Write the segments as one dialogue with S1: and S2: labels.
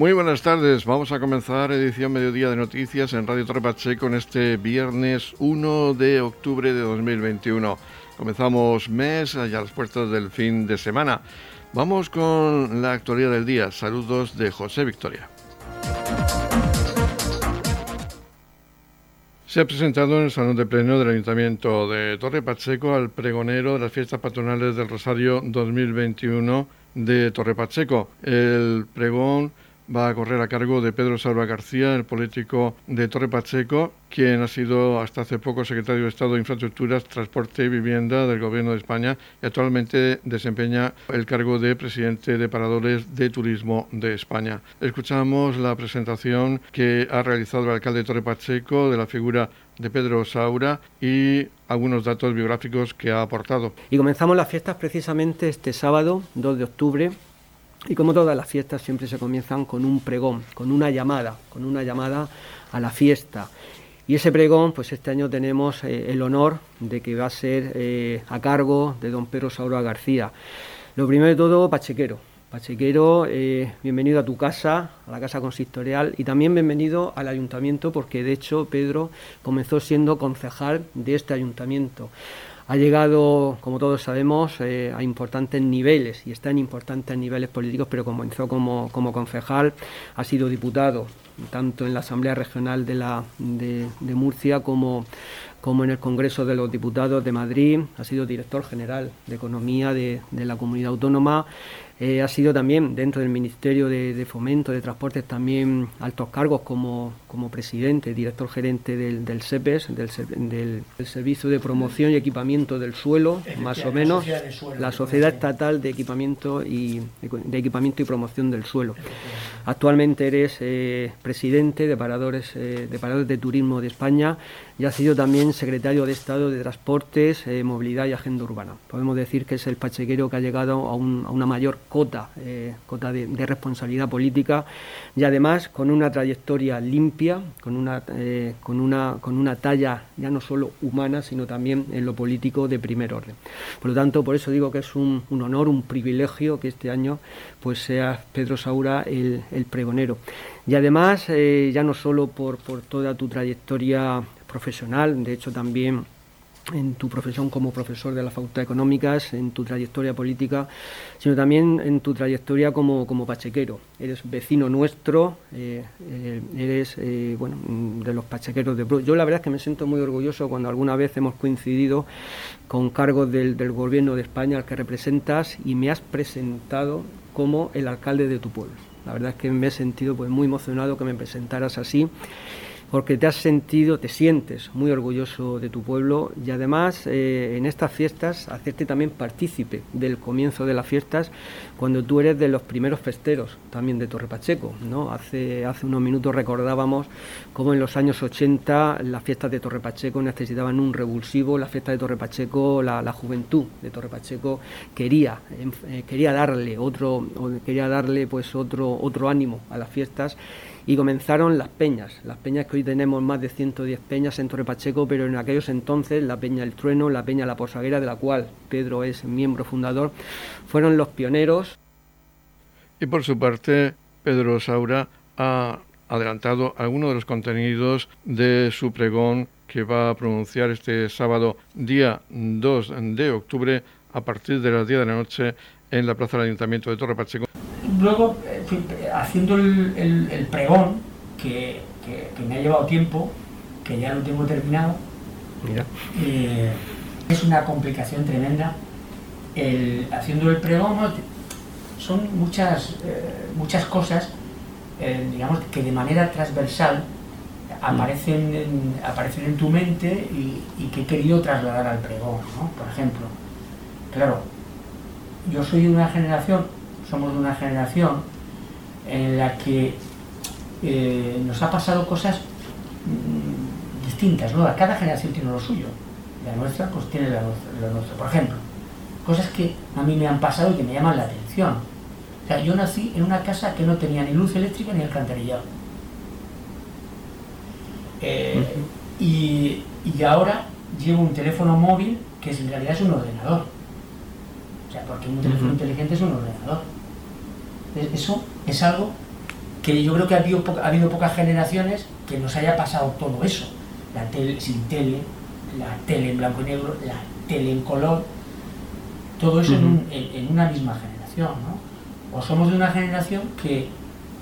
S1: Muy buenas tardes, vamos a comenzar edición Mediodía de Noticias en Radio Torre Pacheco en este viernes 1 de octubre de 2021. Comenzamos mes allá a las puertas del fin de semana. Vamos con la actualidad del día. Saludos de José Victoria. Se ha presentado en el Salón de Pleno del Ayuntamiento de Torre Pacheco al pregonero de las fiestas patronales del Rosario 2021 de Torre Pacheco. El pregón va a correr a cargo de Pedro Salva García, el político de Torre Pacheco, quien ha sido hasta hace poco secretario de Estado de Infraestructuras, Transporte y Vivienda del Gobierno de España y actualmente desempeña el cargo de presidente de Paradores de Turismo de España. Escuchamos la presentación que ha realizado el alcalde de Torre Pacheco de la figura de Pedro Saura y algunos datos biográficos que ha aportado.
S2: Y comenzamos las fiestas precisamente este sábado, 2 de octubre, y como todas las fiestas siempre se comienzan con un pregón, con una llamada, con una llamada a la fiesta. Y ese pregón, pues este año tenemos eh, el honor de que va a ser eh, a cargo de don Pedro Saura García. Lo primero de todo, Pachequero. Pachequero, eh, bienvenido a tu casa, a la casa consistorial y también bienvenido al ayuntamiento porque de hecho Pedro comenzó siendo concejal de este ayuntamiento. Ha llegado, como todos sabemos, eh, a importantes niveles y está en importantes niveles políticos, pero comenzó como, como concejal, ha sido diputado tanto en la Asamblea Regional de, la, de, Murcia como, como en el Congreso de los Diputados de Madrid, ha sido director general de Economía de, la Comunidad Autónoma eh, ha sido también dentro del Ministerio de, Fomento, de Transportes, también altos cargos como, como presidente, director gerente del, del SEPES, del, Servicio de Promoción y Equipamiento del Suelo, más o menos, la Sociedad, Estatal de Equipamiento y, de Equipamiento y Promoción del Suelo. Actualmente eres eh, presidente de Paradores, eh, de Paradores de Turismo de España y ha sido también secretario de Estado de Transportes, Movilidad y Agenda Urbana. Podemos decir que es el pachequero que ha llegado a, a una mayor cota, eh, cota de, responsabilidad política y además con una trayectoria limpia, con una, eh, con, una, con una talla ya no solo humana, sino también en lo político de primer orden. Por lo tanto, por eso digo que es un, honor, un privilegio que este año pues sea Pedro Saura el, pregonero. Y además, eh, ya no solo por, por toda tu trayectoria profesional, de hecho también en tu profesión como profesor de la Facultad de Económicas, en tu trayectoria política, sino también en tu trayectoria como, como pachequero. Eres vecino nuestro, eh, eh, eres eh, bueno, de los pachequeros de Yo la verdad es que me siento muy orgulloso cuando alguna vez hemos coincidido con cargos del, del gobierno de España al que representas y me has presentado como el alcalde de tu pueblo. La verdad es que me he sentido pues, muy emocionado que me presentaras así porque te has sentido, te sientes muy orgulloso de tu pueblo y además eh, en estas fiestas hacerte también partícipe del comienzo de las fiestas cuando tú eres de los primeros festeros también de Torre Pacheco. ¿no? Hace, hace unos minutos recordábamos cómo en los años 80 las fiestas de Torre Pacheco necesitaban un revulsivo, las fiestas de Torre Pacheco, la, juventud de Torre Pacheco quería, eh, quería darle otro, quería darle pues otro, otro ánimo a las fiestas y comenzaron las peñas, las peñas que hoy tenemos más de 110 peñas en Torre Pacheco, pero en aquellos entonces la Peña El Trueno, la Peña La Posaguera, de la cual Pedro es miembro fundador, fueron los pioneros.
S1: Y por su parte, Pedro Saura ha adelantado algunos de los contenidos de su pregón que va a pronunciar este sábado, día 2 de octubre, a partir de las 10 de la noche en la Plaza del Ayuntamiento de Torre Pacheco
S3: luego, eh, haciendo el, pregón, que, me ha llevado tiempo, que ya lo tengo terminado, eh, es una complicación tremenda. haciendo el pregón, son muchas, eh, muchas cosas, digamos, que de manera transversal aparecen en, aparecen en tu mente y, que he querido trasladar al pregón, Por ejemplo, claro, yo soy de una generación somos de una generación en la que eh, nos ha pasado cosas mm, distintas, ¿no? Cada generación tiene lo suyo. La nuestra, pues tiene lo, nuestro. Por ejemplo, cosas que a mí me han pasado y que me llaman la atención. O sea, yo nací en una casa que no tenía ni luz eléctrica ni alcantarillado. Eh, y, y ahora llevo un teléfono móvil que en realidad es un ordenador. O sea, porque un teléfono inteligente es un ordenador. Eso es algo que yo creo que ha habido, ha habido pocas generaciones que nos haya pasado todo eso. La tele sin tele, la tele en blanco y negro, la tele en color, todo eso en, una misma generación. ¿no? O somos de una generación que,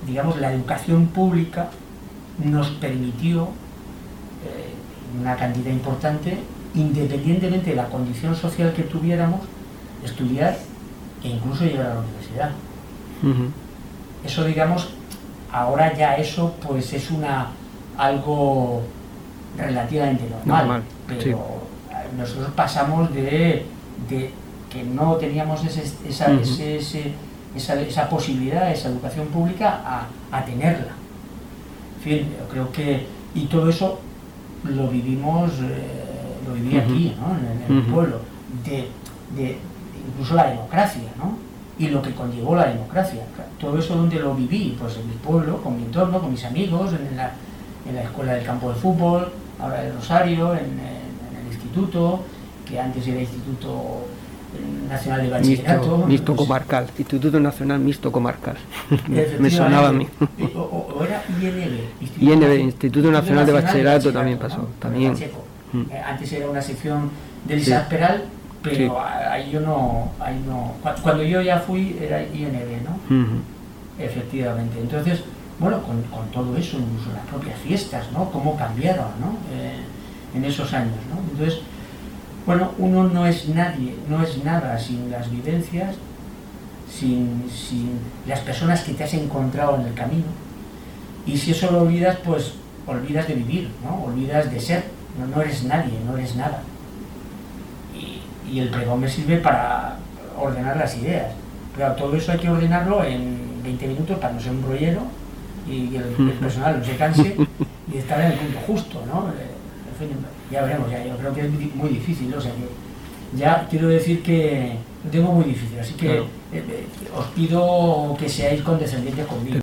S3: digamos, la educación pública nos permitió eh, una cantidad importante, independientemente de la condición social que tuviéramos, estudiar e incluso llegar a la universidad. Eso, digamos, ahora ya eso pues es una algo relativamente normal, pero nosotros pasamos de, que no teníamos esa, esa, posibilidad, esa educación pública, a, tenerla. En fin, yo creo que, y todo eso lo vivimos, eh, lo viví aquí, en, el pueblo, de, incluso la democracia, ¿no? Y lo que conllevó la democracia. Todo eso donde lo viví, pues en mi pueblo, con mi entorno, con mis amigos, en la, en la escuela del campo de fútbol, ahora el Rosario, en, el instituto, que antes era Instituto Nacional de Bachillerato.
S2: Mixto, comarcal, Instituto Nacional Mixto Comarcal. Me sonaba a mí.
S3: O, era INB.
S2: Instituto, INB, Instituto Nacional, de Bachillerato, también pasó. También.
S3: Mm. Eh, antes era una sección del sí. Peral pero ahí yo no, ahí no. Cuando yo ya fui era INB, ¿no? Efectivamente. Entonces, bueno, con, todo eso, incluso las propias fiestas, ¿no? Cómo cambiaron, ¿no? Eh, en esos años, ¿no? Entonces, bueno, uno no es nadie, no es nada sin las vivencias, sin, sin las personas que te has encontrado en el camino. Y si eso lo olvidas, pues olvidas de vivir, ¿no? Olvidas de ser, no, no eres nadie, no eres nada y el pregón me sirve para ordenar las ideas. Pero todo eso hay que ordenarlo en 20 minutos para no ser un rollero y que el, personal no se canse y estar en el punto justo, ¿no? Eh, ya veremos, ya, yo creo que es muy difícil, o sea que ya quiero decir que lo tengo muy difícil, así que eh, eh, os pido que seáis condescendientes conmigo.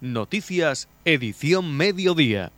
S4: Noticias, edición mediodía.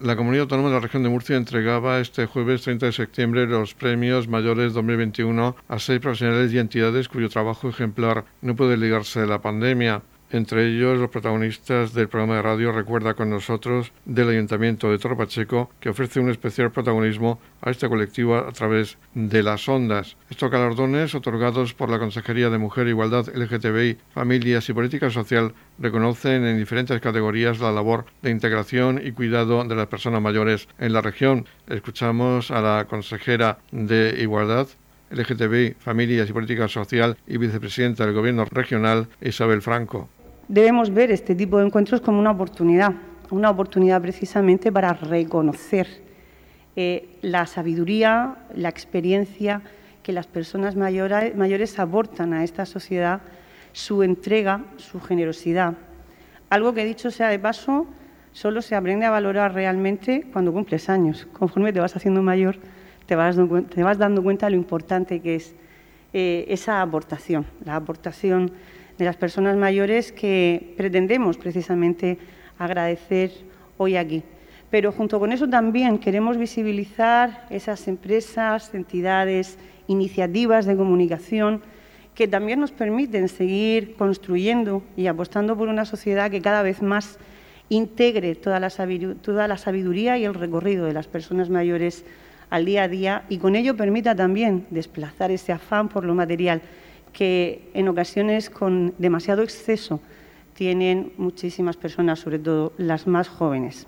S1: La Comunidad Autónoma de la Región de Murcia entregaba este jueves 30 de septiembre los premios mayores 2021 a seis profesionales y entidades cuyo trabajo ejemplar no puede ligarse a la pandemia entre ellos los protagonistas del programa de radio Recuerda con nosotros del Ayuntamiento de Torre Pacheco, que ofrece un especial protagonismo a este colectivo a través de las ondas. Estos galardones, otorgados por la Consejería de Mujer, Igualdad, LGTBI, Familias y Política Social, reconocen en diferentes categorías la labor de integración y cuidado de las personas mayores en la región. Escuchamos a la consejera de Igualdad, LGTBI, Familias y Política Social y vicepresidenta del Gobierno regional, Isabel Franco
S5: debemos ver este tipo de encuentros como una oportunidad, una oportunidad precisamente para reconocer eh, la sabiduría, la experiencia que las personas mayores aportan a esta sociedad, su entrega, su generosidad. Algo que dicho sea de paso, solo se aprende a valorar realmente cuando cumples años. Conforme te vas haciendo mayor, te vas, dando cuenta de lo importante que es eh, esa aportación, la aportación de las personas mayores que pretendemos precisamente agradecer hoy aquí. Pero junto con eso también queremos visibilizar esas empresas, entidades, iniciativas de comunicación que también nos permiten seguir construyendo y apostando por una sociedad que cada vez más integre toda la, sabiduría y el recorrido de las personas mayores al día a día y con ello permita también desplazar ese afán por lo material que en ocasiones con demasiado exceso tienen muchísimas personas, sobre todo las más jóvenes.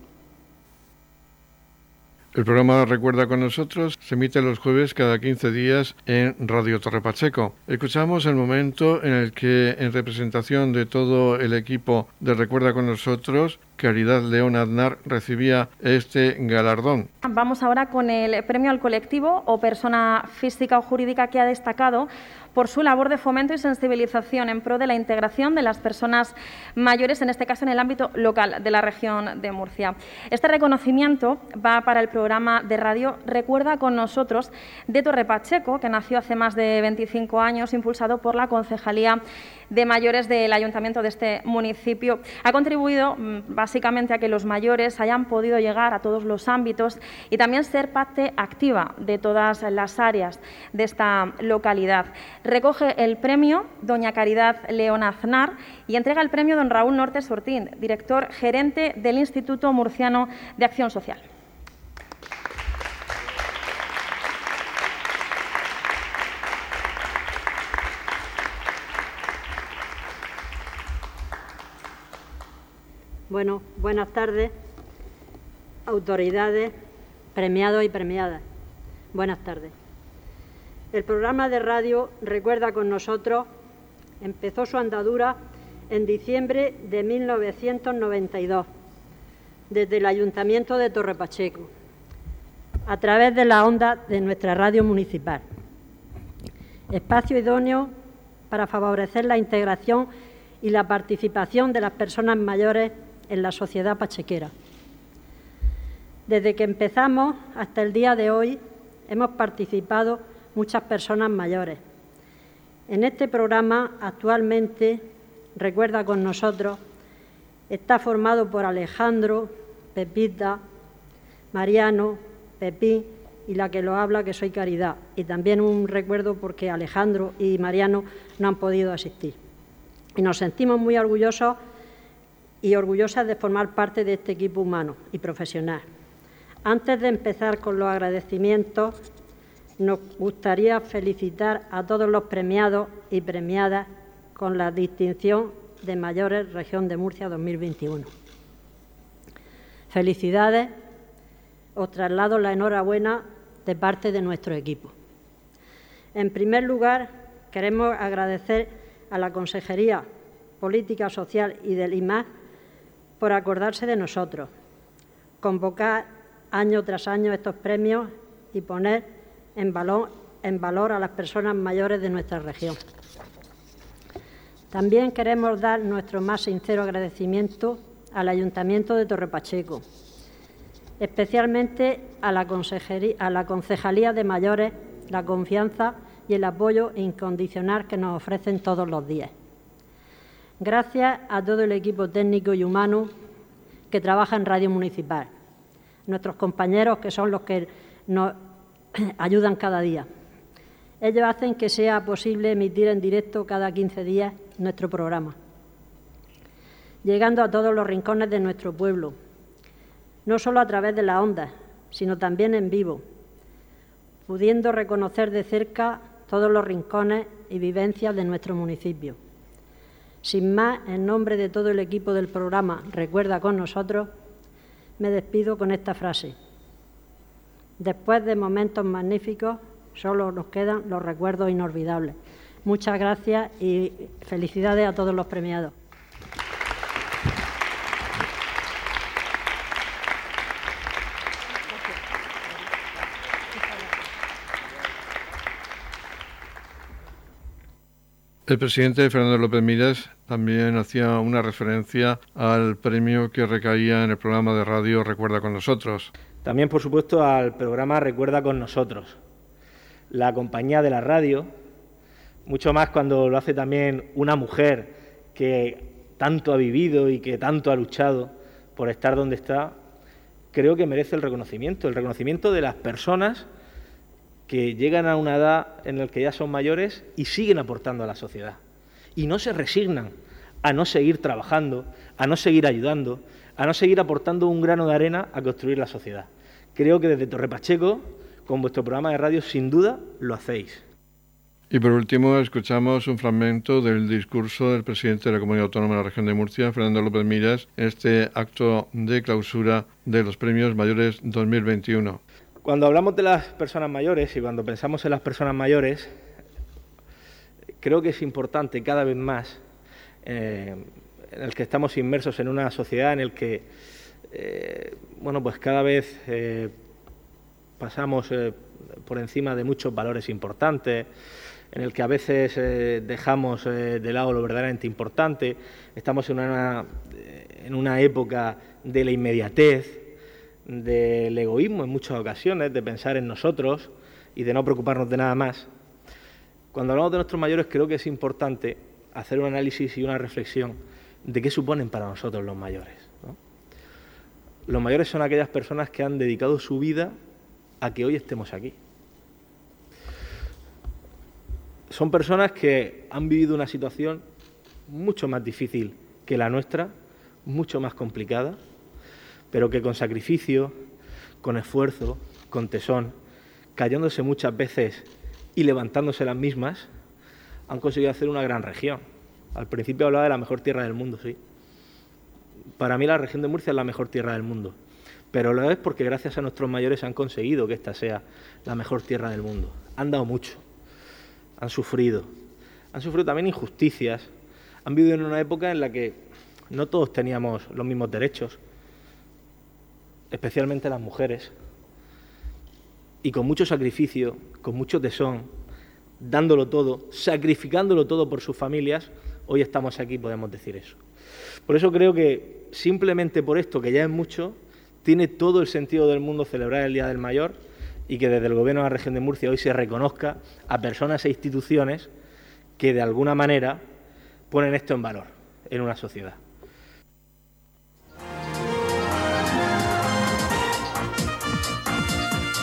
S1: El programa Recuerda con nosotros se emite los jueves cada 15 días en Radio Torre Pacheco. Escuchamos el momento en el que, en representación de todo el equipo de Recuerda con nosotros, Caridad León Aznar recibía este galardón.
S6: Vamos ahora con el premio al colectivo o persona física o jurídica que ha destacado por su labor de fomento y sensibilización en pro de la integración de las personas mayores, en este caso en el ámbito local de la región de Murcia. Este reconocimiento va para el programa de radio Recuerda con nosotros de Torre Pacheco, que nació hace más de 25 años, impulsado por la Concejalía de Mayores del Ayuntamiento de este municipio. Ha contribuido mm, básicamente a que los mayores hayan podido llegar a todos los ámbitos y también ser parte activa de todas las áreas de esta localidad. Recoge el premio doña Caridad León Aznar y entrega el premio don Raúl Norte Sortín, director gerente del Instituto Murciano de Acción Social.
S7: Bueno, buenas tardes, autoridades, premiados y premiadas. Buenas tardes. El programa de radio Recuerda con nosotros empezó su andadura en diciembre de 1992 desde el Ayuntamiento de Torre Pacheco, a través de la onda de nuestra radio municipal. Espacio idóneo para favorecer la integración y la participación de las personas mayores en la sociedad pachequera. Desde que empezamos hasta el día de hoy hemos participado muchas personas mayores. En este programa actualmente, recuerda con nosotros, está formado por Alejandro, Pepita, Mariano, Pepín y la que lo habla, que soy Caridad. Y también un recuerdo porque Alejandro y Mariano no han podido asistir. Y nos sentimos muy orgullosos y orgullosas de formar parte de este equipo humano y profesional. Antes de empezar con los agradecimientos, nos gustaría felicitar a todos los premiados y premiadas con la distinción de Mayores Región de Murcia 2021. Felicidades, os traslado la enhorabuena de parte de nuestro equipo. En primer lugar, queremos agradecer a la Consejería Política Social y del IMAS por acordarse de nosotros, convocar año tras año estos premios y poner en valor, a las personas mayores de nuestra región. También queremos dar nuestro más sincero agradecimiento al Ayuntamiento de Torrepacheco, especialmente a la Concejalía de Mayores, la confianza y el apoyo incondicional que nos ofrecen todos los días. Gracias a todo el equipo técnico y humano que trabaja en Radio Municipal, nuestros compañeros que son los que nos ayudan cada día. Ellos hacen que sea posible emitir en directo cada 15 días nuestro programa, llegando a todos los rincones de nuestro pueblo, no solo a través de la onda, sino también en vivo, pudiendo reconocer de cerca todos los rincones y vivencias de nuestro municipio. Sin más, en nombre de todo el equipo del programa Recuerda con nosotros, me despido con esta frase. Después de momentos magníficos, solo nos quedan los recuerdos inolvidables. Muchas gracias y felicidades a todos los premiados.
S1: El presidente Fernando López Mírez también hacía una referencia al premio que recaía en el programa de radio Recuerda con nosotros.
S8: También, por supuesto, al programa Recuerda con nosotros. La compañía de la radio, mucho más cuando lo hace también una mujer que tanto ha vivido y que tanto ha luchado por estar donde está, creo que merece el reconocimiento, el reconocimiento de las personas que llegan a una edad en la que ya son mayores y siguen aportando a la sociedad. Y no se resignan a no seguir trabajando, a no seguir ayudando, a no seguir aportando un grano de arena a construir la sociedad. Creo que desde Torre Pacheco, con vuestro programa de radio, sin duda lo hacéis.
S1: Y por último, escuchamos un fragmento del discurso del presidente de la Comunidad Autónoma de la Región de Murcia, Fernando López Miras, este acto de clausura de los premios mayores 2021.
S8: Cuando hablamos de las personas mayores y cuando pensamos en las personas mayores, creo que es importante cada vez más eh, en el que estamos inmersos en una sociedad en el que eh, bueno pues cada vez eh, pasamos por encima de muchos valores importantes en el que a veces dejamos de lado lo verdaderamente importante. Estamos en una, en una época de la inmediatez del egoísmo en muchas ocasiones, de pensar en nosotros y de no preocuparnos de nada más. Cuando hablamos de nuestros mayores creo que es importante hacer un análisis y una reflexión de qué suponen para nosotros los mayores. Los mayores son aquellas personas que han dedicado su vida a que hoy estemos aquí. Son personas que han vivido una situación mucho más difícil que la nuestra, mucho más complicada, pero que con sacrificio, con esfuerzo, con tesón, cayéndose muchas veces y levantándose las mismas, han conseguido hacer una gran región. Al principio hablaba de la mejor tierra del mundo, sí. Para mí la región de Murcia es la mejor tierra del mundo, pero lo es porque gracias a nuestros mayores han conseguido que esta sea la mejor tierra del mundo. Han dado mucho, han sufrido, han sufrido también injusticias, han vivido en una época en la que no todos teníamos los mismos derechos, especialmente las mujeres, y con mucho sacrificio, con mucho tesón, dándolo todo, sacrificándolo todo por sus familias, hoy estamos aquí, podemos decir eso. Por eso creo que simplemente por esto, que ya es mucho, tiene todo el sentido del mundo celebrar el Día del Mayor y que desde el Gobierno de la región de Murcia hoy se reconozca a personas e instituciones que de alguna manera ponen esto en valor en una sociedad.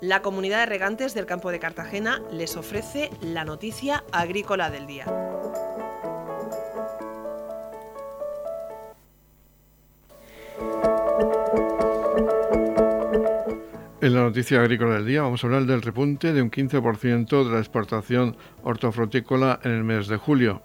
S9: La comunidad de regantes del campo de Cartagena les ofrece la noticia agrícola del día.
S1: En la noticia agrícola del día vamos a hablar del repunte de un 15% de la exportación hortofrutícola en el mes de julio.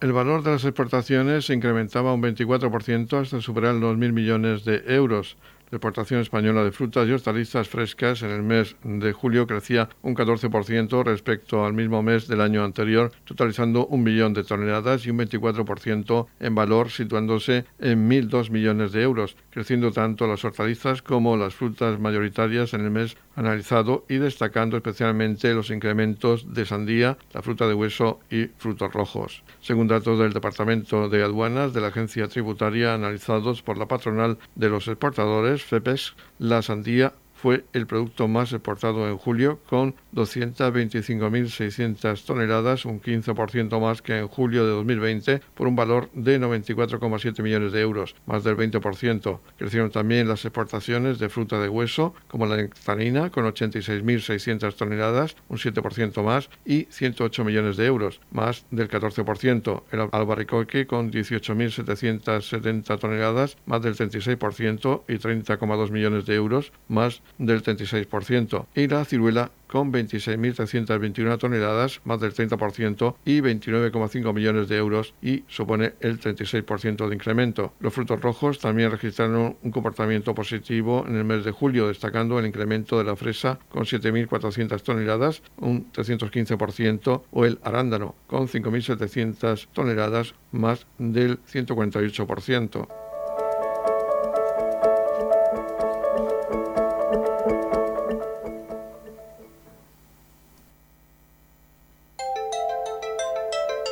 S1: El valor de las exportaciones se incrementaba un 24% hasta superar los 2.000 millones de euros. La exportación española de frutas y hortalizas frescas en el mes de julio crecía un 14% respecto al mismo mes del año anterior, totalizando un millón de toneladas y un 24% en valor, situándose en 1.002 millones de euros, creciendo tanto las hortalizas como las frutas mayoritarias en el mes analizado y destacando especialmente los incrementos de sandía, la fruta de hueso y frutos rojos. Según datos del Departamento de Aduanas de la Agencia Tributaria analizados por la patronal de los exportadores, FEPES, la sandía fue el producto más exportado en julio, con 225.600 toneladas, un 15% más que en julio de 2020, por un valor de 94,7 millones de euros, más del 20%. Crecieron también las exportaciones de fruta de hueso, como la nectarina, con 86.600 toneladas, un 7% más, y 108 millones de euros, más del 14%. El albaricoque, con 18.770 toneladas, más del 36%, y 30,2 millones de euros, más del 36%, y la ciruela con 26.321 toneladas, más del 30% y 29,5 millones de euros y supone el 36% de incremento. Los frutos rojos también registraron un comportamiento positivo en el mes de julio, destacando el incremento de la fresa con 7.400 toneladas, un 315%, o el arándano con 5.700 toneladas, más del 148%.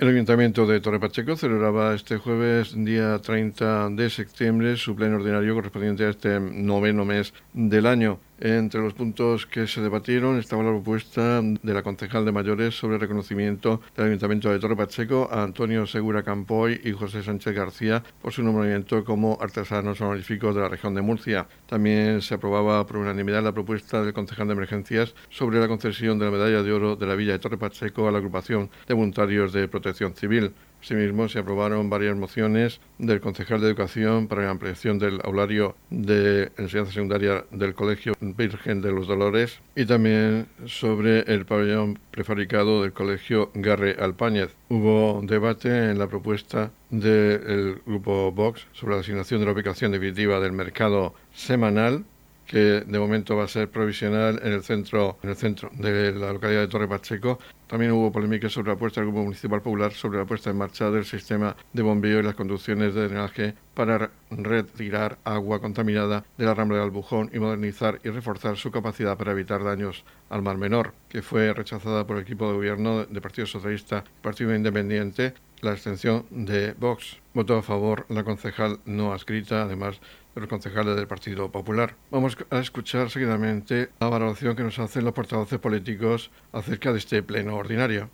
S1: El Ayuntamiento de Torre Pacheco celebraba este jueves, día 30 de septiembre, su pleno ordinario correspondiente a este noveno mes del año. Entre los puntos que se debatieron estaba la propuesta de la concejal de mayores sobre el reconocimiento del Ayuntamiento de Torre Pacheco a Antonio Segura Campoy y José Sánchez García por su nombramiento como artesanos honoríficos de la región de Murcia. También se aprobaba por unanimidad la propuesta del concejal de emergencias sobre la concesión de la medalla de oro de la Villa de Torre Pacheco a la agrupación de voluntarios de protección civil. Asimismo, se aprobaron varias mociones del concejal de Educación para la ampliación del aulario de enseñanza secundaria del Colegio Virgen de los Dolores y también sobre el pabellón prefabricado del Colegio Garre Alpáñez. Hubo debate en la propuesta del grupo Vox sobre la asignación de la ubicación definitiva del mercado semanal que de momento va a ser provisional en el centro, en el centro de la localidad de Torre Pacheco. También hubo polémica sobre la puesta del Grupo Municipal Popular sobre la puesta en marcha del sistema de bombeo y las conducciones de drenaje para retirar agua contaminada de la rambla de Albujón y modernizar y reforzar su capacidad para evitar daños al Mar Menor, que fue rechazada por el equipo de gobierno de Partido Socialista y Partido Independiente la extensión de Vox. Votó a favor la concejal no adscrita, además de los concejales del Partido Popular. Vamos a escuchar seguidamente la valoración que nos hacen los portavoces políticos acerca de este pleno ordinario.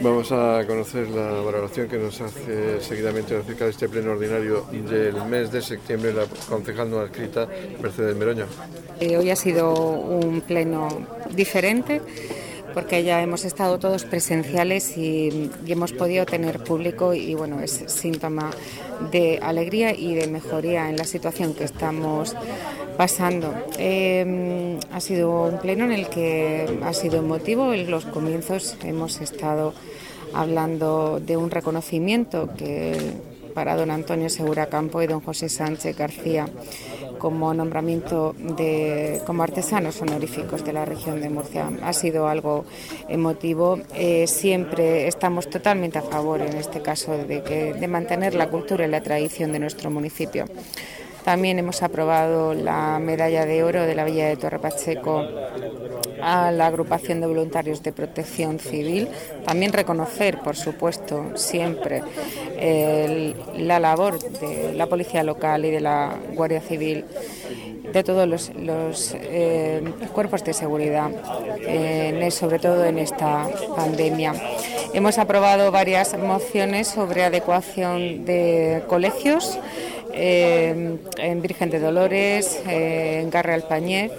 S1: Vamos a conocer la valoración que nos hace seguidamente acerca de este pleno ordinario del mes de septiembre la concejal no adscrita Mercedes Meroño.
S10: Eh, hoy ha sido un pleno diferente porque ya hemos estado todos presenciales y, hemos podido tener público y bueno, es síntoma de alegría y de mejoría en la situación que estamos pasando. Em, ha sido un pleno en el que ha sido emotivo, en los comienzos hemos estado hablando de un reconocimiento que para don Antonio Segura Campo y don José Sánchez García como nombramiento de, como artesanos honoríficos de la región de Murcia. Ha sido algo emotivo. Eh, siempre estamos totalmente a favor, en este caso, de, que, de mantener la cultura y la tradición de nuestro municipio. También hemos aprobado la medalla de oro de la Villa de Torre Pacheco a la agrupación de voluntarios de protección civil. También reconocer, por supuesto, siempre la labor de la policía local y de la Guardia Civil de todos los, eh, cuerpos de seguridad, sobre todo en esta pandemia. Hemos aprobado varias mociones sobre adecuación de colegios eh, en Virgen de Dolores, eh, en Garre Alpañez.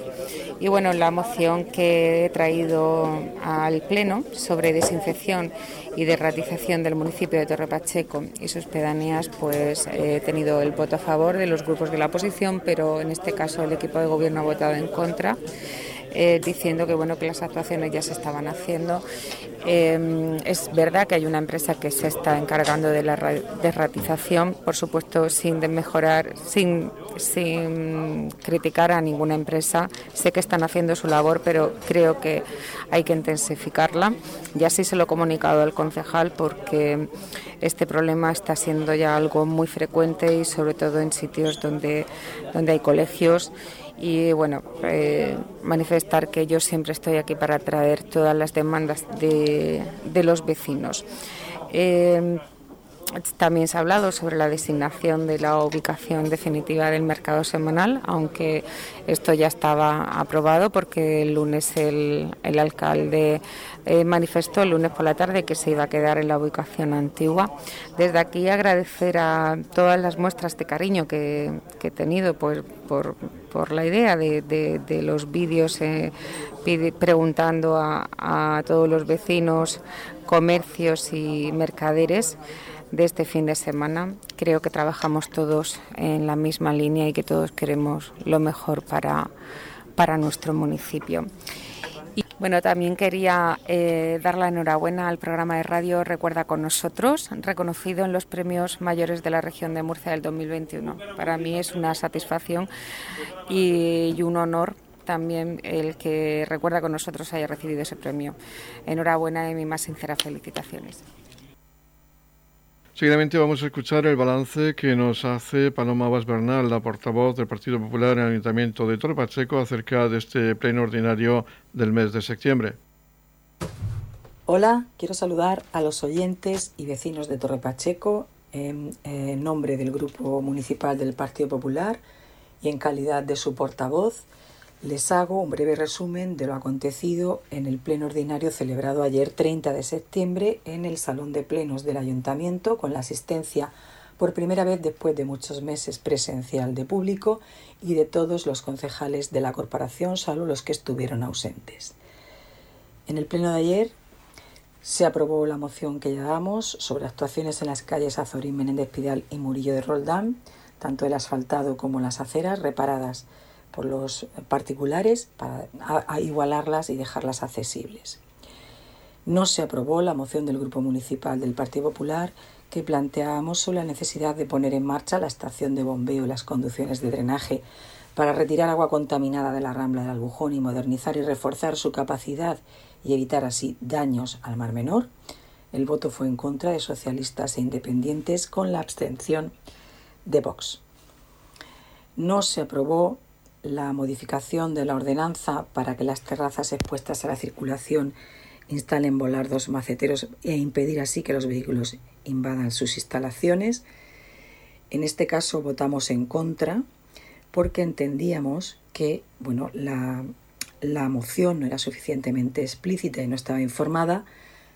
S10: Y bueno, la moción que he traído al Pleno sobre desinfección y derratización del municipio de Torre Pacheco y sus pedanías, pues he tenido el voto a favor de los grupos de la oposición, pero en este caso el equipo de gobierno ha votado en contra. Eh, diciendo que bueno que las actuaciones ya se estaban haciendo. Eh, es verdad que hay una empresa que se está encargando de la derratización, por supuesto sin mejorar, sin, sin criticar a ninguna empresa. Sé que están haciendo su labor, pero creo que hay que intensificarla. Y así se lo he comunicado al concejal porque este problema está siendo ya algo muy frecuente y sobre todo en sitios donde, donde hay colegios y bueno, eh, manifestar que yo siempre estoy aquí para traer todas las demandas de, de los vecinos. Eh, también se ha hablado sobre la designación de la ubicación definitiva del mercado semanal, aunque esto ya estaba aprobado porque el lunes el, el alcalde eh, manifestó el lunes por la tarde que se iba a quedar en la ubicación antigua. Desde aquí agradecer a todas las muestras de cariño que, he tenido por, por, la idea de, los vídeos eh, preguntando a, a todos los vecinos, comercios y mercaderes de este fin de semana. Creo que trabajamos todos en la misma línea y que todos queremos lo mejor para, para nuestro municipio. Y bueno, también quería eh, dar la enhorabuena al programa de radio Recuerda con nosotros, reconocido en los premios mayores de la región de Murcia del 2021. Para mí es una satisfacción y un honor también el que Recuerda con nosotros haya recibido ese premio. Enhorabuena y mis más sinceras felicitaciones.
S1: Seguidamente vamos a escuchar el balance que nos hace Paloma Vaz Bernal, la portavoz del Partido Popular en el Ayuntamiento de Torre Pacheco, acerca de este pleno ordinario del mes de septiembre.
S11: Hola, quiero saludar a los oyentes y vecinos de Torre Pacheco en, en nombre del Grupo Municipal del Partido Popular y en calidad de su portavoz les hago un breve resumen de lo acontecido en el pleno ordinario celebrado ayer 30 de septiembre en el Salón de Plenos del Ayuntamiento con la asistencia por primera vez después de muchos meses presencial de público y de todos los concejales de la corporación, salvo los que estuvieron ausentes. En el pleno de ayer Se aprobó la moción que llevamos sobre actuaciones en las calles Azorín, Menéndez Pidal y Murillo de Roldán, tanto el asfaltado como las aceras reparadas por los particulares para igualarlas y dejarlas accesibles. No se aprobó la moción del Grupo Municipal del Partido Popular que planteábamos la necesidad de poner en marcha la estación de bombeo y las conducciones de drenaje para retirar agua contaminada de la rambla del Albujón y modernizar y reforzar su capacidad y evitar así daños al Mar Menor. El voto fue en contra de socialistas e independientes con la abstención de Vox. No se aprobó la modificación de la ordenanza para que las terrazas expuestas a la circulación instalen volardos maceteros e impedir así que los vehículos invadan sus instalaciones. En este caso votamos en contra porque entendíamos que bueno, la, la moción no era suficientemente explícita y no estaba informada,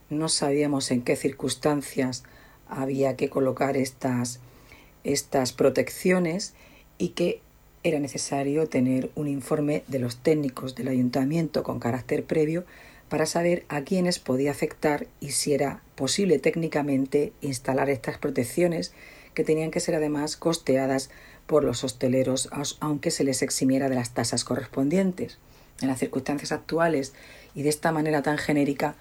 S11: no sabíamos en qué circunstancias había que colocar estas, estas protecciones y que era necesario tener un informe de los técnicos del ayuntamiento con carácter previo para saber a quiénes podía afectar y si era posible técnicamente instalar estas protecciones que tenían que ser además costeadas por los hosteleros aunque se les eximiera de las tasas correspondientes. En las circunstancias actuales y de esta manera tan genérica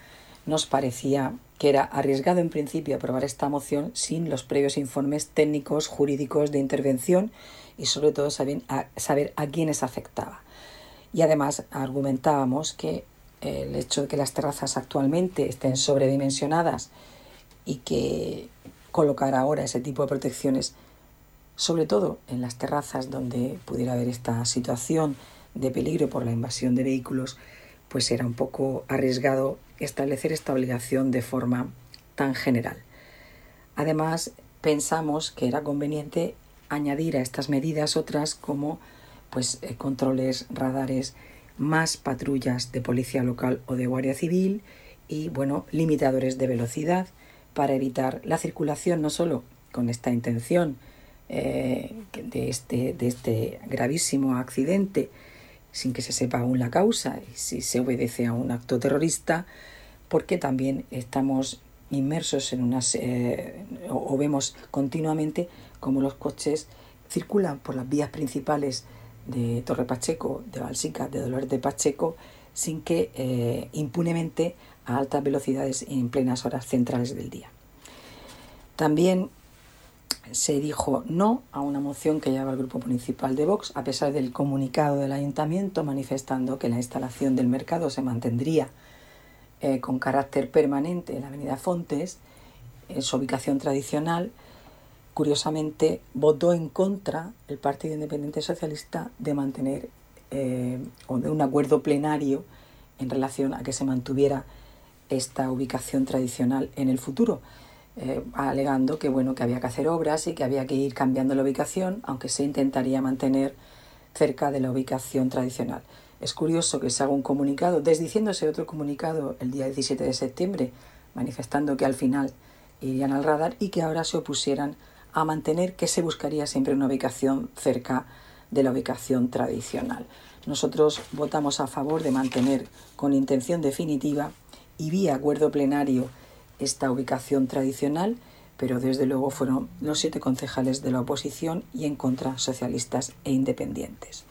S11: nos parecía que era arriesgado en principio aprobar esta moción sin los previos informes técnicos, jurídicos de intervención y sobre todo saber a, saber quiénes afectaba. Y además argumentábamos que el hecho de que las terrazas actualmente estén sobredimensionadas y que colocar ahora ese tipo de protecciones, sobre todo en las terrazas donde pudiera haber esta situación de peligro por la invasión de vehículos, pues era un poco arriesgado establecer esta obligación de forma tan general. Además, pensamos que era conveniente añadir a estas medidas otras como pues eh, controles, radares, más patrullas de policía local o de guardia civil y bueno, limitadores de velocidad para evitar la circulación no solo con esta intención eh, de, este, de este gravísimo accidente sin que se sepa aún la causa y si se obedece a un acto terrorista, porque también estamos inmersos en unas eh, o, vemos continuamente cómo los coches circulan por las vías principales de Torre Pacheco, de Balsica, de Dolores de Pacheco, sin que eh, impunemente a altas velocidades en plenas horas centrales del día. También se dijo no a una moción que llevaba el Grupo Municipal de Vox, a pesar del comunicado del Ayuntamiento manifestando que la instalación del mercado se mantendría eh, con carácter permanente en la Avenida Fontes, en su ubicación tradicional, curiosamente votó en contra el Partido Independiente Socialista de mantener eh, o de un acuerdo plenario en relación a que se mantuviera esta ubicación tradicional en el futuro, eh, alegando que bueno que había que hacer obras y que había que ir cambiando la ubicación, aunque se intentaría mantener cerca de la ubicación tradicional. Es curioso que se haga un comunicado, desdiciéndose otro comunicado el día 17 de septiembre, manifestando que al final irían al radar y que ahora se opusieran a mantener que se buscaría siempre una ubicación cerca de la ubicación tradicional. Nosotros votamos a favor de mantener con intención definitiva y vía acuerdo plenario esta ubicación tradicional, pero desde luego fueron los siete concejales de la oposición y en contra socialistas e independientes.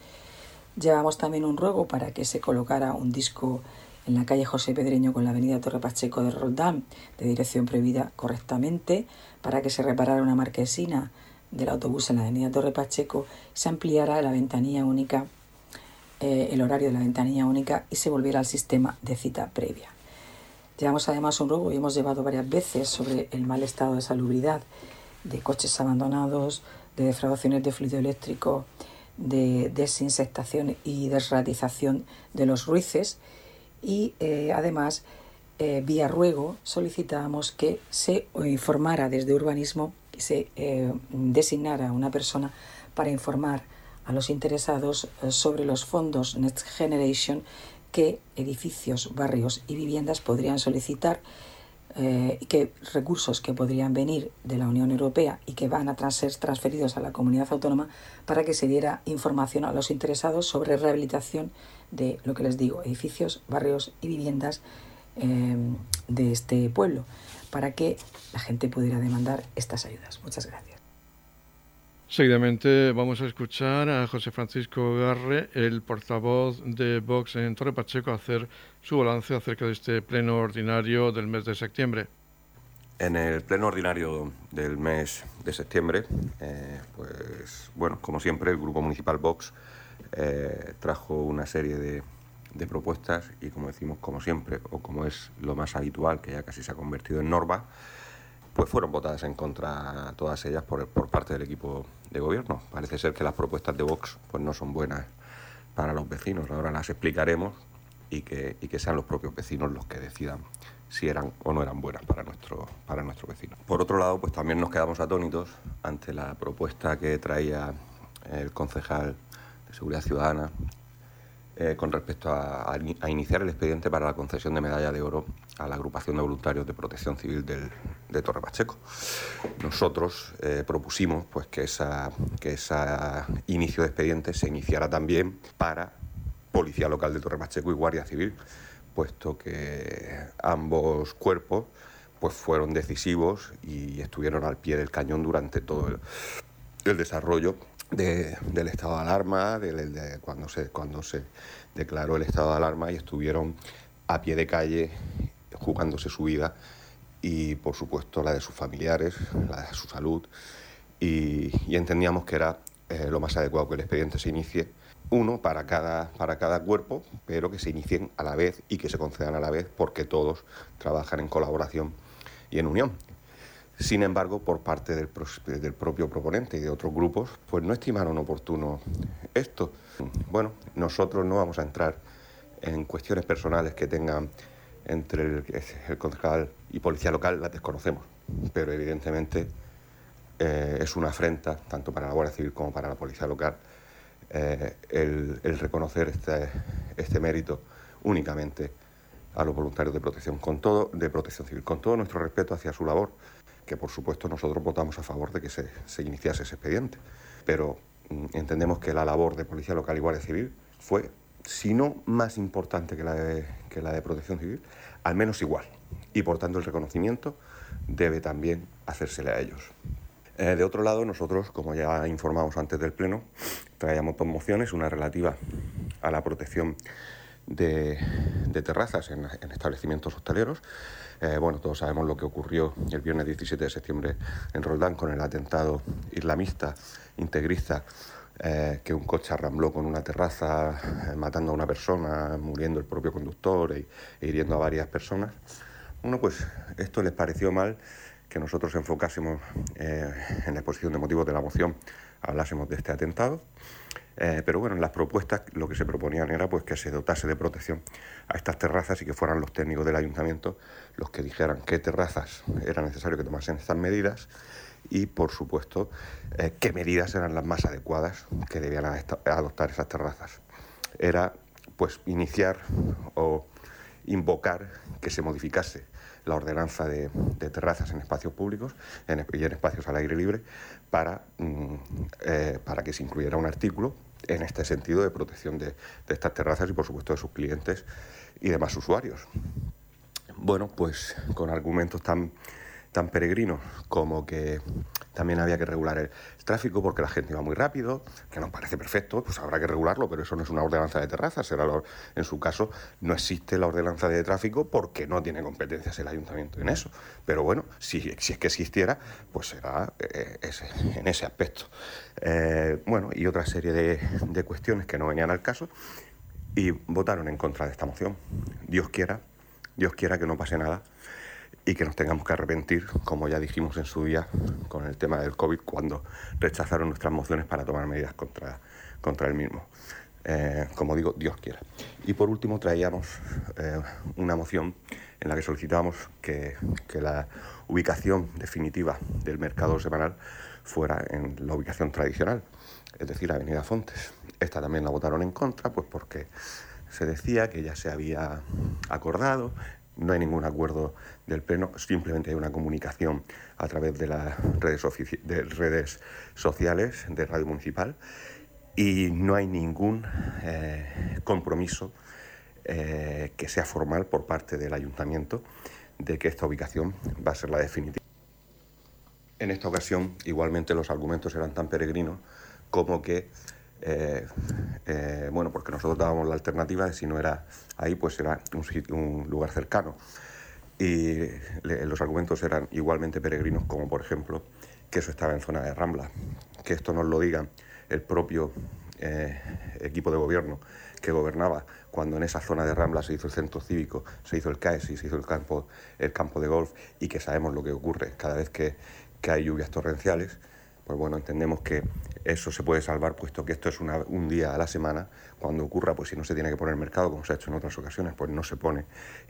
S11: Llevamos también un ruego para que se colocara un disco en la calle José Pedreño con la avenida Torre Pacheco de Roldán de dirección prohibida correctamente, para que se reparara una marquesina del autobús en la avenida Torre Pacheco, se ampliara la ventanilla única, eh, el horario de la ventanilla única y se volviera al sistema de cita previa. Llevamos además un ruego y hemos llevado varias veces sobre el mal estado de salubridad de coches abandonados, de defraudaciones de fluido eléctrico, de desinsectación y desratización de los ruices y eh, además eh, vía ruego solicitábamos que se informara desde urbanismo, que se eh, designara una persona para informar a los interesados sobre los fondos Next Generation que edificios, barrios y viviendas podrían solicitar y qué recursos que podrían venir de la Unión Europea y que van a ser transferidos a la comunidad autónoma para que se diera información a los interesados sobre rehabilitación de lo que les digo, edificios, barrios y viviendas em, de este pueblo para que la gente pudiera demandar estas ayudas. Muchas gracias.
S1: Seguidamente vamos a escuchar a José Francisco Garre, el portavoz de Vox en Torre Pacheco, hacer su balance acerca de este pleno ordinario del mes de septiembre.
S12: En el pleno ordinario del mes de septiembre, eh, pues bueno, como siempre, el Grupo Municipal Vox eh, trajo una serie de, de, propuestas y como decimos, como siempre, o como es lo más habitual, que ya casi se ha convertido en norma, pues fueron votadas en contra todas ellas por, por parte del equipo de gobierno. Parece ser que las propuestas de Vox pues no son buenas para los vecinos. Ahora las explicaremos y que, y que sean los propios vecinos los que decidan si eran o no eran buenas para nuestro, para nuestro vecino. Por otro lado, pues también nos quedamos atónitos ante la propuesta que traía el concejal de Seguridad Ciudadana eh, con respecto a, iniciar el expediente para la concesión de medalla de oro a la agrupación de voluntarios de protección civil de Torre Pacheco. Nosotros eh, propusimos pues, que ese que esa inicio de expediente se iniciara también para Policía Local de Torre Pacheco y Guardia Civil, puesto que ambos cuerpos pues, fueron decisivos y estuvieron al pie del cañón durante todo el, el desarrollo del estado de alarma, de, cuando, se, cuando se declaró el estado de alarma y estuvieron a pie de calle jugándose su vida y por supuesto la de sus familiares, la de su salud y, entendíamos que era eh, lo más adecuado que el expediente se inicie uno para cada, para cada cuerpo, pero que se inicien a la vez y que se concedan a la vez porque todos trabajan en colaboración y en unión. Sin embargo, por parte del, propio proponente y de otros grupos, pues no estimaron oportuno esto. Bueno, nosotros no vamos a entrar en cuestiones personales que tengan entre el, concejal y policía local, las desconocemos, pero evidentemente eh, es una afrenta, tanto para la Guardia Civil como para la policía local, eh, el, reconocer este, este mérito únicamente a los voluntarios de protección, con todo, de protección civil, con todo nuestro respeto hacia su labor que por supuesto nosotros votamos a favor de que se, iniciase ese expediente. Pero mm, entendemos que la labor de Policía Local y Guardia Civil fue, si no más importante que la de, Protección Civil, al menos igual. Y por tanto el reconocimiento debe también hacérsele a ellos. Eh, de otro lado, nosotros, como ya informamos antes del Pleno, traíamos dos mociones, una relativa a la protección de, terrazas en, establecimientos hosteleros. Eh, bueno, todos sabemos lo que ocurrió el viernes 17 de septiembre en Roldán con el atentado islamista integrista eh, que un coche arrambló con una terraza, eh, matando a una persona, muriendo el propio conductor e, e, hiriendo a varias personas. Bueno, pues esto les pareció mal que nosotros enfocásemos en la exposición de motivos de la moción, hablásemos de este atentado. Eh, pero bueno, en las propuestas lo que se proponían era pues que se dotase de protección a estas terrazas y que fueran los técnicos del ayuntamiento los que dijeran qué terrazas era necesario que tomasen estas medidas y por supuesto eh, qué medidas eran las más adecuadas que debían adoptar esas terrazas. Era pues iniciar o invocar que se modificase la ordenanza de, terrazas en espacios públicos y en espacios al aire libre para, mm, eh, para que se incluyera un artículo en este sentido de protección de, estas terrazas y por supuesto de sus clientes y demás usuarios. Bueno, pues con argumentos tan, tan peregrinos como que también había que regular el tráfico porque la gente iba muy rápido, que nos parece perfecto, pues habrá que regularlo, pero eso no es una ordenanza de terrazas, será en su caso no existe la ordenanza de tráfico porque no tiene competencias el ayuntamiento en eso. Pero bueno, si, si es que existiera, pues será eh, en ese aspecto. Eh, bueno, y otra serie de, de cuestiones que no venían al caso y votaron en contra de esta moción. Dios quiera, Dios quiera que no pase nada y que nos tengamos que arrepentir, como ya dijimos en su día con el tema del COVID, cuando rechazaron nuestras mociones para tomar medidas contra, contra el mismo. Eh, como digo, Dios quiera. Y por último traíamos eh, una moción en la que solicitábamos que, que, la ubicación definitiva del mercado semanal fuera en la ubicación tradicional, es decir, Avenida Fontes. Esta también la votaron en contra, pues porque se decía que ya se había acordado no hay ningún acuerdo del Pleno, simplemente hay una comunicación a través de las redes, de redes sociales de Radio Municipal y no hay ningún eh, compromiso eh, que sea formal por parte del ayuntamiento de que esta ubicación va a ser la definitiva. En esta ocasión, igualmente, los argumentos eran tan peregrinos como que, eh, bueno, porque nosotros dábamos la alternativa de si no era ahí, pues era un lugar cercano. Y los argumentos eran igualmente peregrinos como, por ejemplo, que eso estaba en zona de Rambla. Que esto nos lo diga el propio eh, equipo de gobierno que gobernaba cuando en esa zona de Rambla se hizo el centro cívico, se hizo el CAES y se hizo el campo, el campo de golf y que sabemos lo que ocurre cada vez que, que hay lluvias torrenciales, pues bueno, entendemos que eso se puede salvar, puesto que esto es un día a la semana. Cuando ocurra, pues si no se tiene que poner el mercado, como se ha hecho en otras ocasiones, pues no se pone.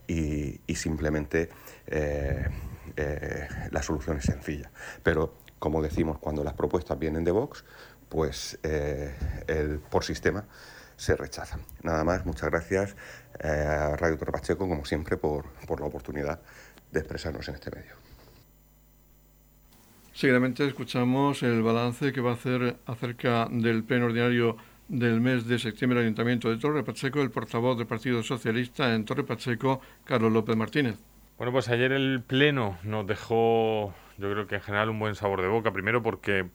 S12: Y, simplemente eh, eh, la solución es sencilla. Pero, como decimos, cuando las propuestas vienen de Vox, pues eh, el, por sistema se rechazan. Nada más, muchas gracias a Radio Torre Pacheco, como siempre, por, por la oportunidad de expresarnos en este medio.
S1: Seguidamente escuchamos el balance que va a hacer acerca del pleno ordinario del mes de septiembre del Ayuntamiento de Torre Pacheco el portavoz del Partido Socialista en Torre Pacheco, Carlos López Martínez.
S13: Bueno, pues ayer el pleno nos dejó, yo creo que en general, un buen sabor de boca. Primero porque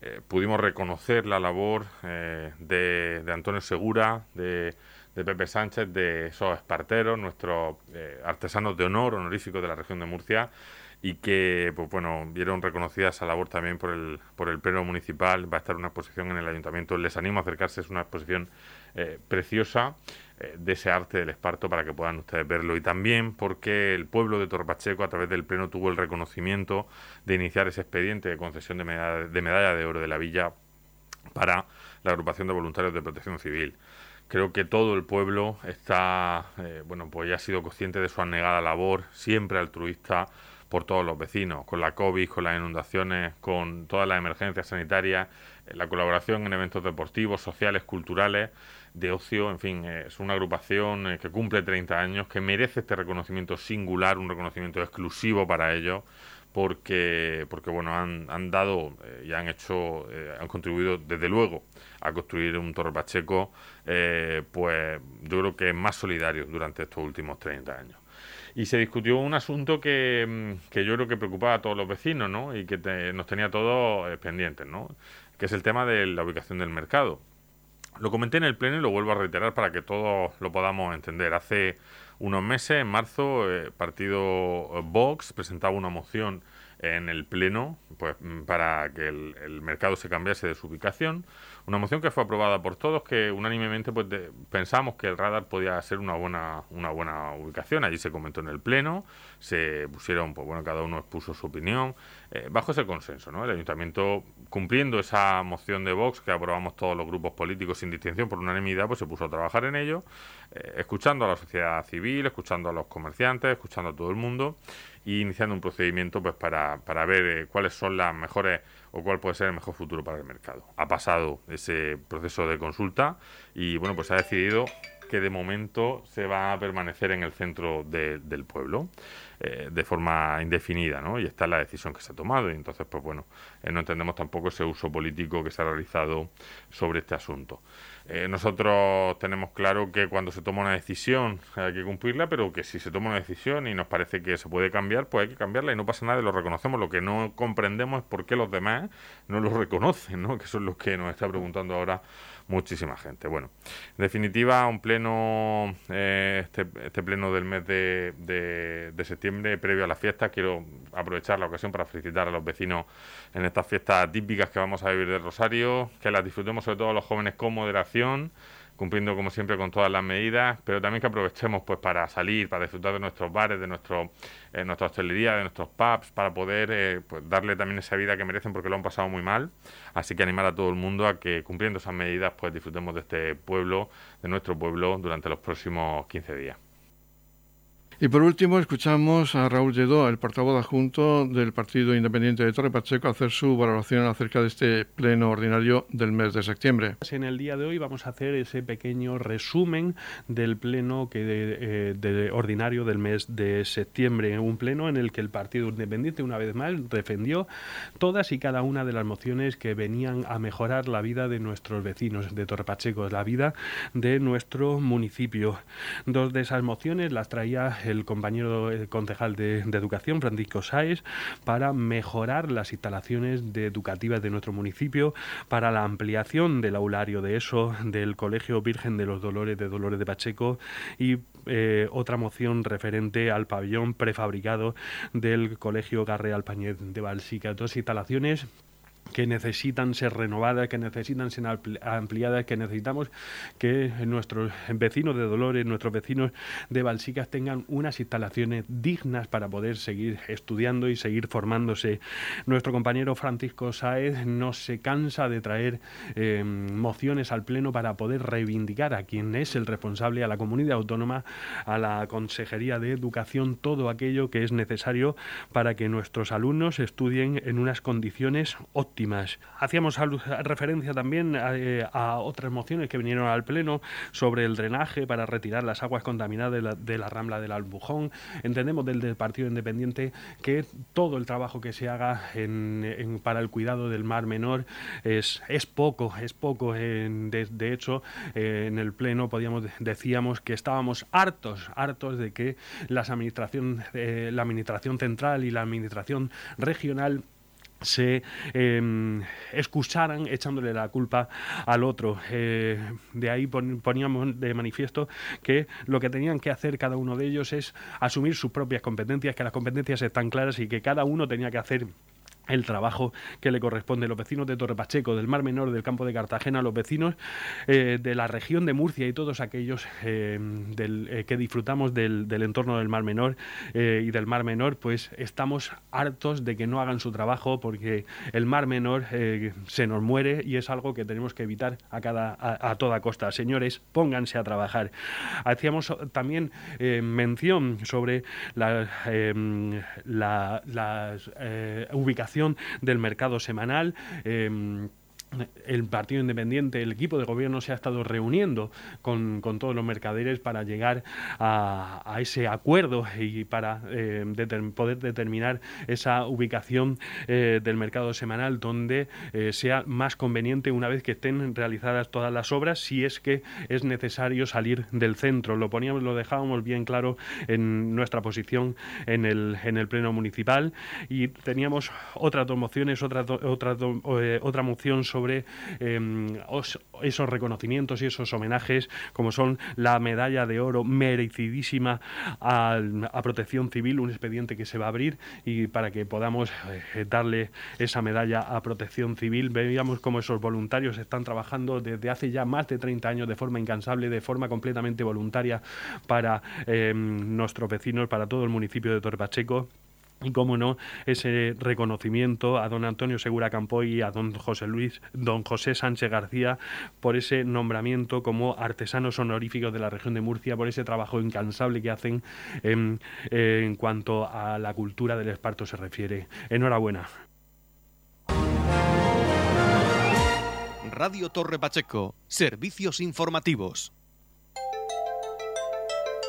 S13: eh, pudimos reconocer la labor eh, de, Antonio Segura, de, Pepe Sánchez, de esos esparteros, nuestros eh, artesanos de honor honoríficos de la región de Murcia y que pues bueno vieron reconocida esa labor también por el por el pleno municipal. Va a estar una exposición en el ayuntamiento. Les animo a acercarse es una exposición eh, preciosa eh, de ese arte del esparto para que puedan ustedes verlo. Y también porque el pueblo de Torpacheco a través del pleno tuvo el reconocimiento de iniciar ese expediente de concesión de medalla de, medalla de oro de la villa para la agrupación de voluntarios de protección civil. Creo que todo el pueblo está eh, bueno pues ya ha sido consciente de su anegada labor siempre altruista por todos los vecinos, con la COVID, con las inundaciones, con todas las emergencias sanitarias, eh, la colaboración en eventos deportivos, sociales, culturales, de ocio, en fin, eh, es una agrupación eh, que cumple 30 años, que merece este reconocimiento singular, un reconocimiento exclusivo para ellos, porque, porque bueno, han, dado y han hecho, han contribuido desde luego a construir un Torre Pacheco, pues yo creo que es más solidario durante estos últimos 30 años y se discutió un asunto que, mm, que, yo creo que preocupaba a todos los vecinos, ¿no? Y que nos tenía todos eh, pendientes, ¿no? Que es el tema de la ubicación del mercado. Lo comenté en el pleno y lo vuelvo a reiterar para que todos lo podamos entender. Hace unos meses, en marzo, el eh, partido Vox presentaba una moción en el pleno pues mm, para que el mercado se cambiase de su ubicación una moción que fue aprobada por todos, que unánimemente pues pensamos que el radar podía ser una buena, una buena ubicación. Allí se comentó en el Pleno, se pusieron, pues bueno, cada uno expuso su opinión, eh, bajo ese consenso, ¿no? El Ayuntamiento, cumpliendo esa moción de Vox que aprobamos todos los grupos políticos sin distinción por unanimidad, pues se puso a trabajar en ello, eh, escuchando a la sociedad civil, escuchando a los comerciantes, escuchando a todo el mundo y iniciando un procedimiento pues para, para ver eh, cuáles son las mejores o cuál puede ser el mejor futuro para el mercado. Ha pasado ese proceso de consulta y bueno, pues ha decidido que de momento se va a permanecer en el centro del pueblo eh, de forma indefinida, ¿no? Y esta es la decisión que se ha tomado y entonces, pues bueno, eh, no entendemos tampoco ese uso político que se ha realizado sobre este asunto. Eh, nosotros tenemos claro que cuando se toma una decisión hay que cumplirla, pero que si se toma una decisión y nos parece que se puede cambiar, pues hay que cambiarla y no pasa nada y lo reconocemos. Lo que no comprendemos es por qué los demás no lo reconocen, ¿no? que son los que nos está preguntando ahora muchísima gente. Bueno, en definitiva, un pleno, eh, este, este, pleno del mes de, de, septiembre, previo a la fiesta, quiero aprovechar la ocasión para felicitar a los vecinos en estas fiestas típicas que vamos a vivir del Rosario, que las disfrutemos sobre todo los jóvenes con moderación cumpliendo como siempre con todas las medidas, pero también que aprovechemos pues para salir, para disfrutar de nuestros bares, de nuestro, eh, nuestra hostelería, de nuestros pubs, para poder eh, pues darle también esa vida que merecen porque lo han pasado muy mal. Así que animar a todo el mundo a que cumpliendo esas medidas pues disfrutemos de este pueblo, de nuestro pueblo durante los próximos 15 días.
S1: Y por último, escuchamos a Raúl Lledó, el portavoz adjunto del Partido Independiente de Torre Pacheco, hacer su valoración acerca de este pleno ordinario del mes de septiembre.
S14: En el día de hoy vamos a hacer ese pequeño resumen del pleno que de, eh, ordinario del mes de septiembre, un pleno en el que el Partido Independiente, una vez más, defendió todas y cada una de las mociones que venían a mejorar la vida de nuestros vecinos de Torre Pacheco, la vida de nuestro municipio. Dos de esas mociones las traía el compañero concejal de, Educación, Francisco Sáez, para mejorar las instalaciones educativas de nuestro municipio, para la ampliación del aulario de eso, del Colegio Virgen de los Dolores de Dolores de Pacheco y eh, otra moción referente al pabellón prefabricado del Colegio Garre Alpañez de Balsica. Dos instalaciones que necesitan ser renovadas, que necesitan ser ampliadas, que necesitamos que nuestros vecinos de Dolores, nuestros vecinos de Balsicas tengan unas instalaciones dignas para poder seguir estudiando y seguir formándose. Nuestro compañero Francisco Saez no se cansa de traer em, mociones al Pleno para poder reivindicar a quien es el responsable, a la comunidad autónoma, a la Consejería de Educación, todo aquello que es necesario para que nuestros alumnos estudien en unas condiciones óptimas Hacíamos referencia también eh, a, otras mociones que vinieron al Pleno sobre el drenaje para retirar las aguas contaminadas de la, Rambla del Albujón. Entendemos del, Partido Independiente que todo el trabajo que se haga para el cuidado del mar menor es, es poco, es poco. de, hecho, eh, en el Pleno podíamos, decíamos que estábamos hartos, hartos de que las administración, eh, la Administración Central y la Administración Regional se eh, excusaran echándole la culpa al otro. Eh, de ahí poníamos de manifiesto que lo que tenían que hacer cada uno de ellos es asumir sus propias competencias, que las competencias están claras y que cada uno tenía que hacer el trabajo que le corresponde los vecinos de Torre Pacheco, del Mar Menor, del campo de Cartagena, los vecinos eh, de la región de Murcia y todos aquellos eh, eh, que disfrutamos del, entorno del Mar Menor y del Mar Menor, pues estamos hartos de que no hagan su trabajo porque el Mar Menor se nos muere y es algo que tenemos que evitar a, cada, a, toda costa. Señores, pónganse a trabajar. Hacíamos también mención sobre la, la, la ubicación del mercado semanal. Em, el Partido Independiente, el equipo de gobierno se ha estado reuniendo con, todos los mercaderes para llegar a, ese acuerdo y para eh, poder determinar esa ubicación eh, del mercado semanal donde eh, sea más conveniente una vez que estén realizadas todas las obras si es que es necesario salir del centro. Lo poníamos, lo dejábamos bien claro en nuestra posición en el, en el pleno municipal y teníamos otras dos mociones, otra, otra, otra moción sobre sobre em, esos reconocimientos y esos homenajes, como son la medalla de oro merecidísima a, Protección Civil, un expediente que se va a abrir y para que podamos eh, darle esa medalla a Protección Civil. Veíamos cómo esos voluntarios están trabajando desde hace ya más de 30 años de forma incansable, de forma completamente voluntaria para em, nuestros vecinos, para todo el municipio de Torpacheco y cómo no ese reconocimiento a don Antonio Segura Campoy y a don José Luis don José Sánchez García por ese nombramiento como artesanos honoríficos de la región de Murcia por ese trabajo incansable que hacen en, en cuanto a la cultura del esparto se refiere. Enhorabuena.
S4: Radio Torre Pacheco servicios informativos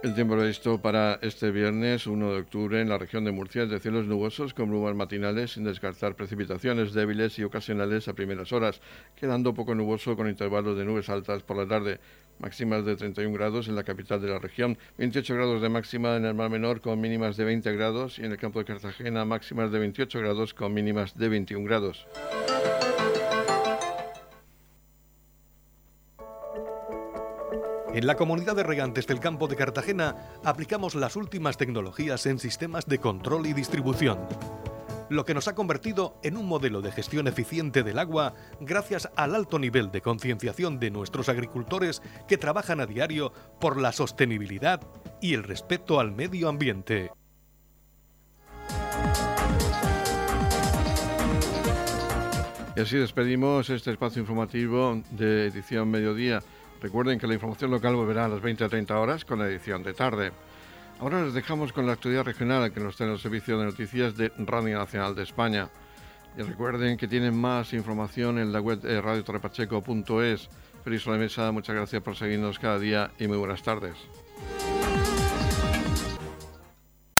S1: El tiempo previsto para este viernes 1 de octubre en la región de Murcia es de cielos nubosos con brumas matinales sin descartar precipitaciones débiles y ocasionales a primeras horas, quedando poco nuboso con intervalos de nubes altas por la tarde. Máximas de 31 grados en la capital de la región, 28 grados de máxima en el Mar Menor con mínimas de 20 grados y en el campo de Cartagena máximas de 28 grados con mínimas de 21 grados.
S4: En la comunidad de regantes del campo de Cartagena aplicamos las últimas tecnologías en sistemas de control y distribución, lo que nos ha convertido en un modelo de gestión eficiente del agua gracias al alto nivel de concienciación de nuestros agricultores que trabajan a diario por la sostenibilidad y el respeto al medio ambiente.
S1: Y así despedimos este espacio informativo de edición mediodía. Recuerden que la información local volverá a las 20 a 30 horas con la edición de tarde. Ahora les dejamos con la actualidad regional que nos en el servicio de noticias de Radio Nacional de España. Y recuerden que tienen más información en la web de radiotorrepacheco.es. Feliz Mesa, muchas gracias por seguirnos cada día y muy buenas tardes.